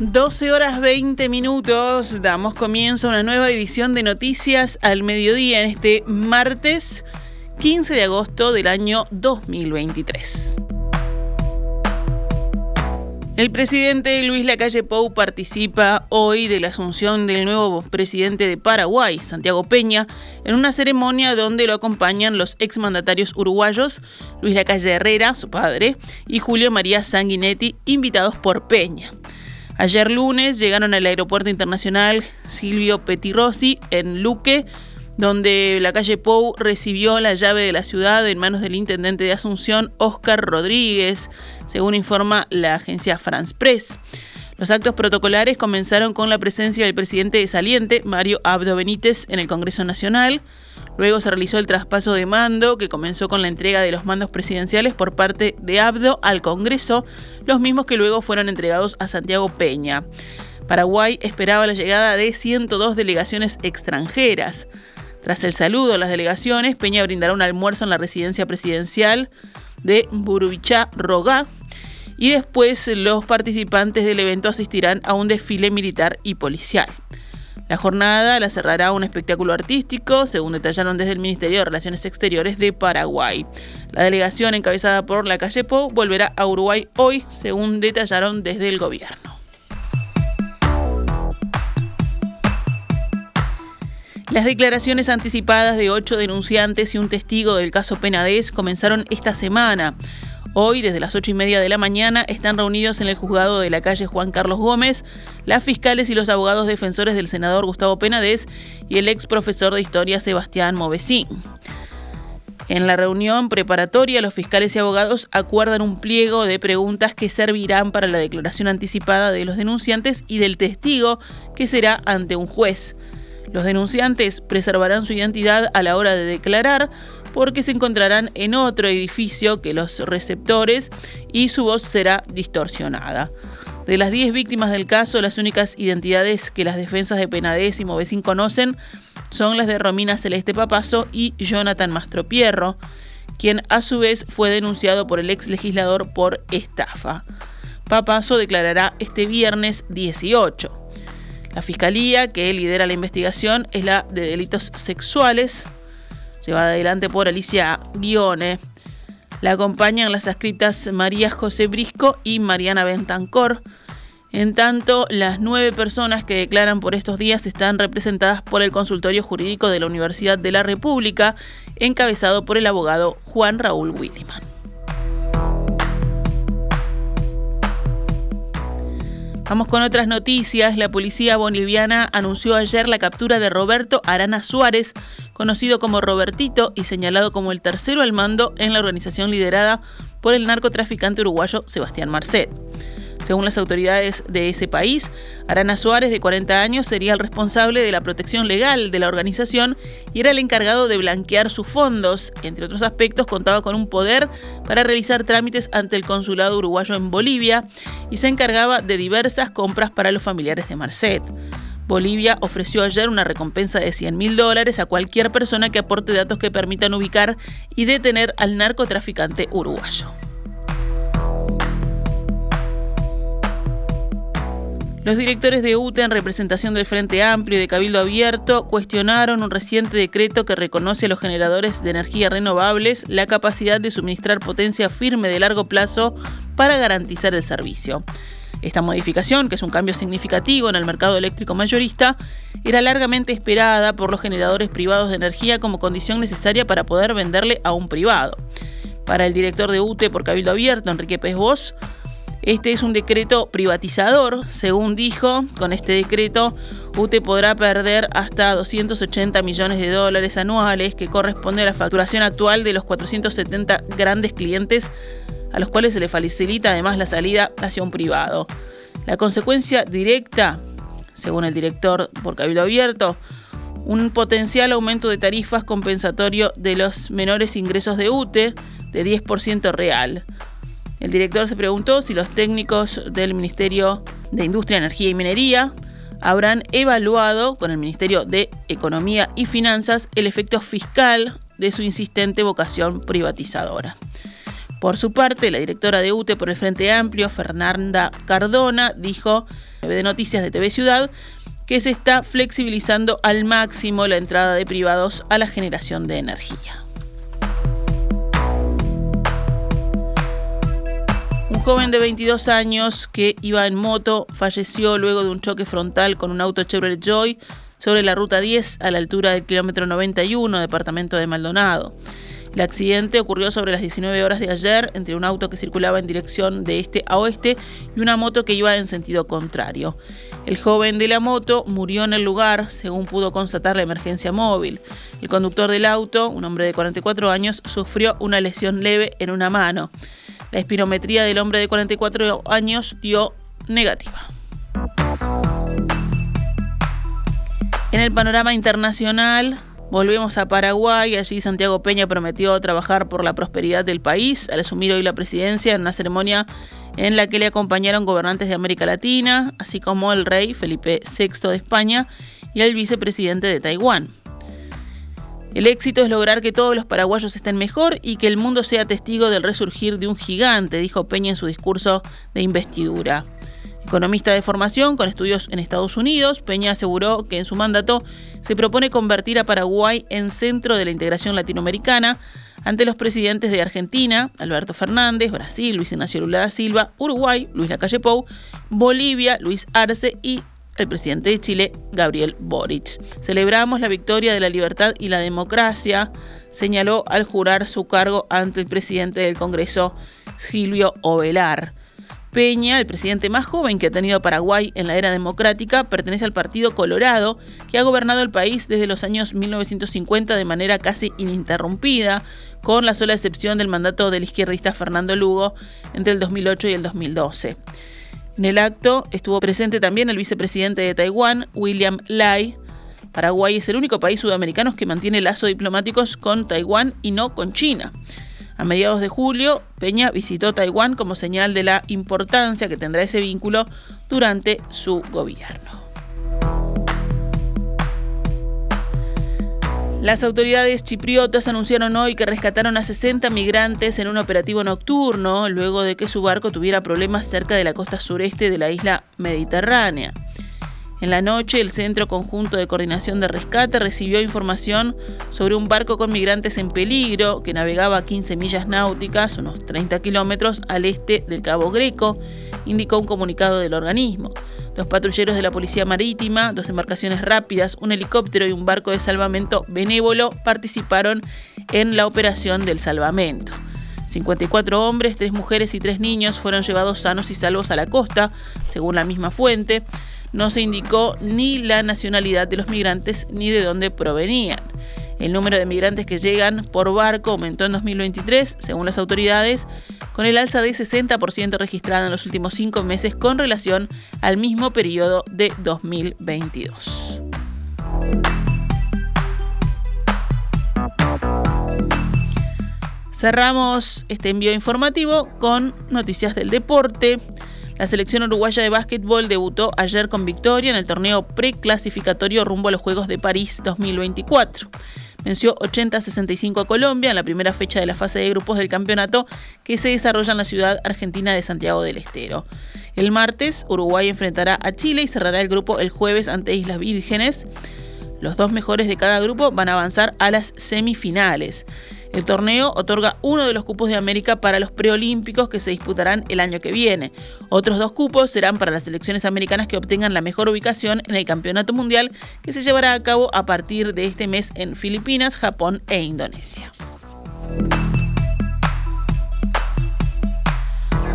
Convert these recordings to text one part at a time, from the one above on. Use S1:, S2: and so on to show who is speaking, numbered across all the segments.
S1: 12 horas 20 minutos, damos comienzo a una nueva edición de Noticias al Mediodía en este martes 15 de agosto del año 2023. El presidente Luis Lacalle Pou participa hoy de la asunción del nuevo presidente de Paraguay, Santiago Peña, en una ceremonia donde lo acompañan los exmandatarios uruguayos Luis Lacalle Herrera, su padre, y Julio María Sanguinetti, invitados por Peña. Ayer lunes llegaron al aeropuerto internacional Silvio Petirossi en Luque, donde la calle Pou recibió la llave de la ciudad en manos del intendente de Asunción, Óscar Rodríguez, según informa la agencia France Press. Los actos protocolares comenzaron con la presencia del presidente de saliente, Mario Abdo Benítez, en el Congreso Nacional, Luego se realizó el traspaso de mando, que comenzó con la entrega de los mandos presidenciales por parte de Abdo al Congreso, los mismos que luego fueron entregados a Santiago Peña. Paraguay esperaba la llegada de 102 delegaciones extranjeras. Tras el saludo a las delegaciones, Peña brindará un almuerzo en la residencia presidencial de Burubichá Rogá y después los participantes del evento asistirán a un desfile militar y policial. La jornada la cerrará un espectáculo artístico, según detallaron desde el Ministerio de Relaciones Exteriores de Paraguay. La delegación encabezada por la calle Pou volverá a Uruguay hoy, según detallaron desde el gobierno. Las declaraciones anticipadas de ocho denunciantes y un testigo del caso Penades comenzaron esta semana. Hoy, desde las ocho y media de la mañana, están reunidos en el juzgado de la calle Juan Carlos Gómez las fiscales y los abogados defensores del senador Gustavo Penades y el ex profesor de historia Sebastián Movesín. En la reunión preparatoria, los fiscales y abogados acuerdan un pliego de preguntas que servirán para la declaración anticipada de los denunciantes y del testigo que será ante un juez. Los denunciantes preservarán su identidad a la hora de declarar, porque se encontrarán en otro edificio que los receptores y su voz será distorsionada. De las 10 víctimas del caso, las únicas identidades que las defensas de Penades y Movesín conocen son las de Romina Celeste Papazo y Jonathan Mastropierro, quien a su vez fue denunciado por el ex legislador por estafa. Papazo declarará este viernes 18. La fiscalía que lidera la investigación es la de delitos sexuales, llevada adelante por Alicia Guione. La acompañan las escritas María José Brisco y Mariana Bentancor. En tanto, las nueve personas que declaran por estos días están representadas por el consultorio jurídico de la Universidad de la República, encabezado por el abogado Juan Raúl Williman. Vamos con otras noticias. La policía boliviana anunció ayer la captura de Roberto Arana Suárez, conocido como Robertito y señalado como el tercero al mando en la organización liderada por el narcotraficante uruguayo Sebastián Marcet. Según las autoridades de ese país, Arana Suárez, de 40 años, sería el responsable de la protección legal de la organización y era el encargado de blanquear sus fondos. Entre otros aspectos, contaba con un poder para realizar trámites ante el consulado uruguayo en Bolivia y se encargaba de diversas compras para los familiares de Marcet. Bolivia ofreció ayer una recompensa de 100 mil dólares a cualquier persona que aporte datos que permitan ubicar y detener al narcotraficante uruguayo. Los directores de UTE en representación del Frente Amplio y de Cabildo Abierto cuestionaron un reciente decreto que reconoce a los generadores de energía renovables la capacidad de suministrar potencia firme de largo plazo para garantizar el servicio. Esta modificación, que es un cambio significativo en el mercado eléctrico mayorista, era largamente esperada por los generadores privados de energía como condición necesaria para poder venderle a un privado. Para el director de UTE por Cabildo Abierto, Enrique Pez Bosch, este es un decreto privatizador, según dijo. Con este decreto, UTE podrá perder hasta 280 millones de dólares anuales, que corresponde a la facturación actual de los 470 grandes clientes a los cuales se le facilita además la salida hacia un privado. La consecuencia directa, según el director por Cabildo Abierto, un potencial aumento de tarifas compensatorio de los menores ingresos de UTE de 10% real. El director se preguntó si los técnicos del Ministerio de Industria, Energía y Minería habrán evaluado con el Ministerio de Economía y Finanzas el efecto fiscal de su insistente vocación privatizadora. Por su parte, la directora de UTE por el Frente Amplio, Fernanda Cardona, dijo de Noticias de TV Ciudad que se está flexibilizando al máximo la entrada de privados a la generación de energía. Un joven de 22 años que iba en moto falleció luego de un choque frontal con un auto Chevrolet Joy sobre la ruta 10 a la altura del kilómetro 91, departamento de Maldonado. El accidente ocurrió sobre las 19 horas de ayer entre un auto que circulaba en dirección de este a oeste y una moto que iba en sentido contrario. El joven de la moto murió en el lugar, según pudo constatar la emergencia móvil. El conductor del auto, un hombre de 44 años, sufrió una lesión leve en una mano. La espirometría del hombre de 44 años dio negativa. En el panorama internacional, Volvemos a Paraguay, allí Santiago Peña prometió trabajar por la prosperidad del país al asumir hoy la presidencia en una ceremonia en la que le acompañaron gobernantes de América Latina, así como el rey Felipe VI de España y el vicepresidente de Taiwán. El éxito es lograr que todos los paraguayos estén mejor y que el mundo sea testigo del resurgir de un gigante, dijo Peña en su discurso de investidura. Economista de formación con estudios en Estados Unidos, Peña aseguró que en su mandato se propone convertir a Paraguay en centro de la integración latinoamericana ante los presidentes de Argentina, Alberto Fernández, Brasil, Luis Ignacio Lula da Silva, Uruguay, Luis Lacalle Pou, Bolivia, Luis Arce y el presidente de Chile, Gabriel Boric. Celebramos la victoria de la libertad y la democracia, señaló al jurar su cargo ante el presidente del Congreso, Silvio Ovelar. Peña, el presidente más joven que ha tenido Paraguay en la era democrática, pertenece al Partido Colorado, que ha gobernado el país desde los años 1950 de manera casi ininterrumpida, con la sola excepción del mandato del izquierdista Fernando Lugo entre el 2008 y el 2012. En el acto estuvo presente también el vicepresidente de Taiwán, William Lai. Paraguay es el único país sudamericano que mantiene lazos diplomáticos con Taiwán y no con China. A mediados de julio, Peña visitó Taiwán como señal de la importancia que tendrá ese vínculo durante su gobierno. Las autoridades chipriotas anunciaron hoy que rescataron a 60 migrantes en un operativo nocturno luego de que su barco tuviera problemas cerca de la costa sureste de la isla mediterránea. En la noche, el Centro Conjunto de Coordinación de Rescate recibió información sobre un barco con migrantes en peligro que navegaba a 15 millas náuticas, unos 30 kilómetros al este del Cabo Greco, indicó un comunicado del organismo. Dos patrulleros de la Policía Marítima, dos embarcaciones rápidas, un helicóptero y un barco de salvamento benévolo participaron en la operación del salvamento. 54 hombres, 3 mujeres y 3 niños fueron llevados sanos y salvos a la costa, según la misma fuente. No se indicó ni la nacionalidad de los migrantes ni de dónde provenían. El número de migrantes que llegan por barco aumentó en 2023, según las autoridades, con el alza de 60% registrada en los últimos cinco meses con relación al mismo periodo de 2022. Cerramos este envío informativo con noticias del deporte. La selección uruguaya de básquetbol debutó ayer con victoria en el torneo preclasificatorio rumbo a los Juegos de París 2024. Venció 80-65 a Colombia en la primera fecha de la fase de grupos del campeonato que se desarrolla en la ciudad argentina de Santiago del Estero. El martes, Uruguay enfrentará a Chile y cerrará el grupo el jueves ante Islas Vírgenes. Los dos mejores de cada grupo van a avanzar a las semifinales. El torneo otorga uno de los cupos de América para los preolímpicos que se disputarán el año que viene. Otros dos cupos serán para las selecciones americanas que obtengan la mejor ubicación en el Campeonato Mundial que se llevará a cabo a partir de este mes en Filipinas, Japón e Indonesia.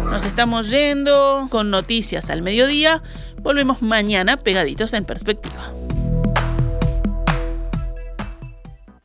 S1: Nos estamos yendo con noticias al mediodía. Volvemos mañana pegaditos en perspectiva.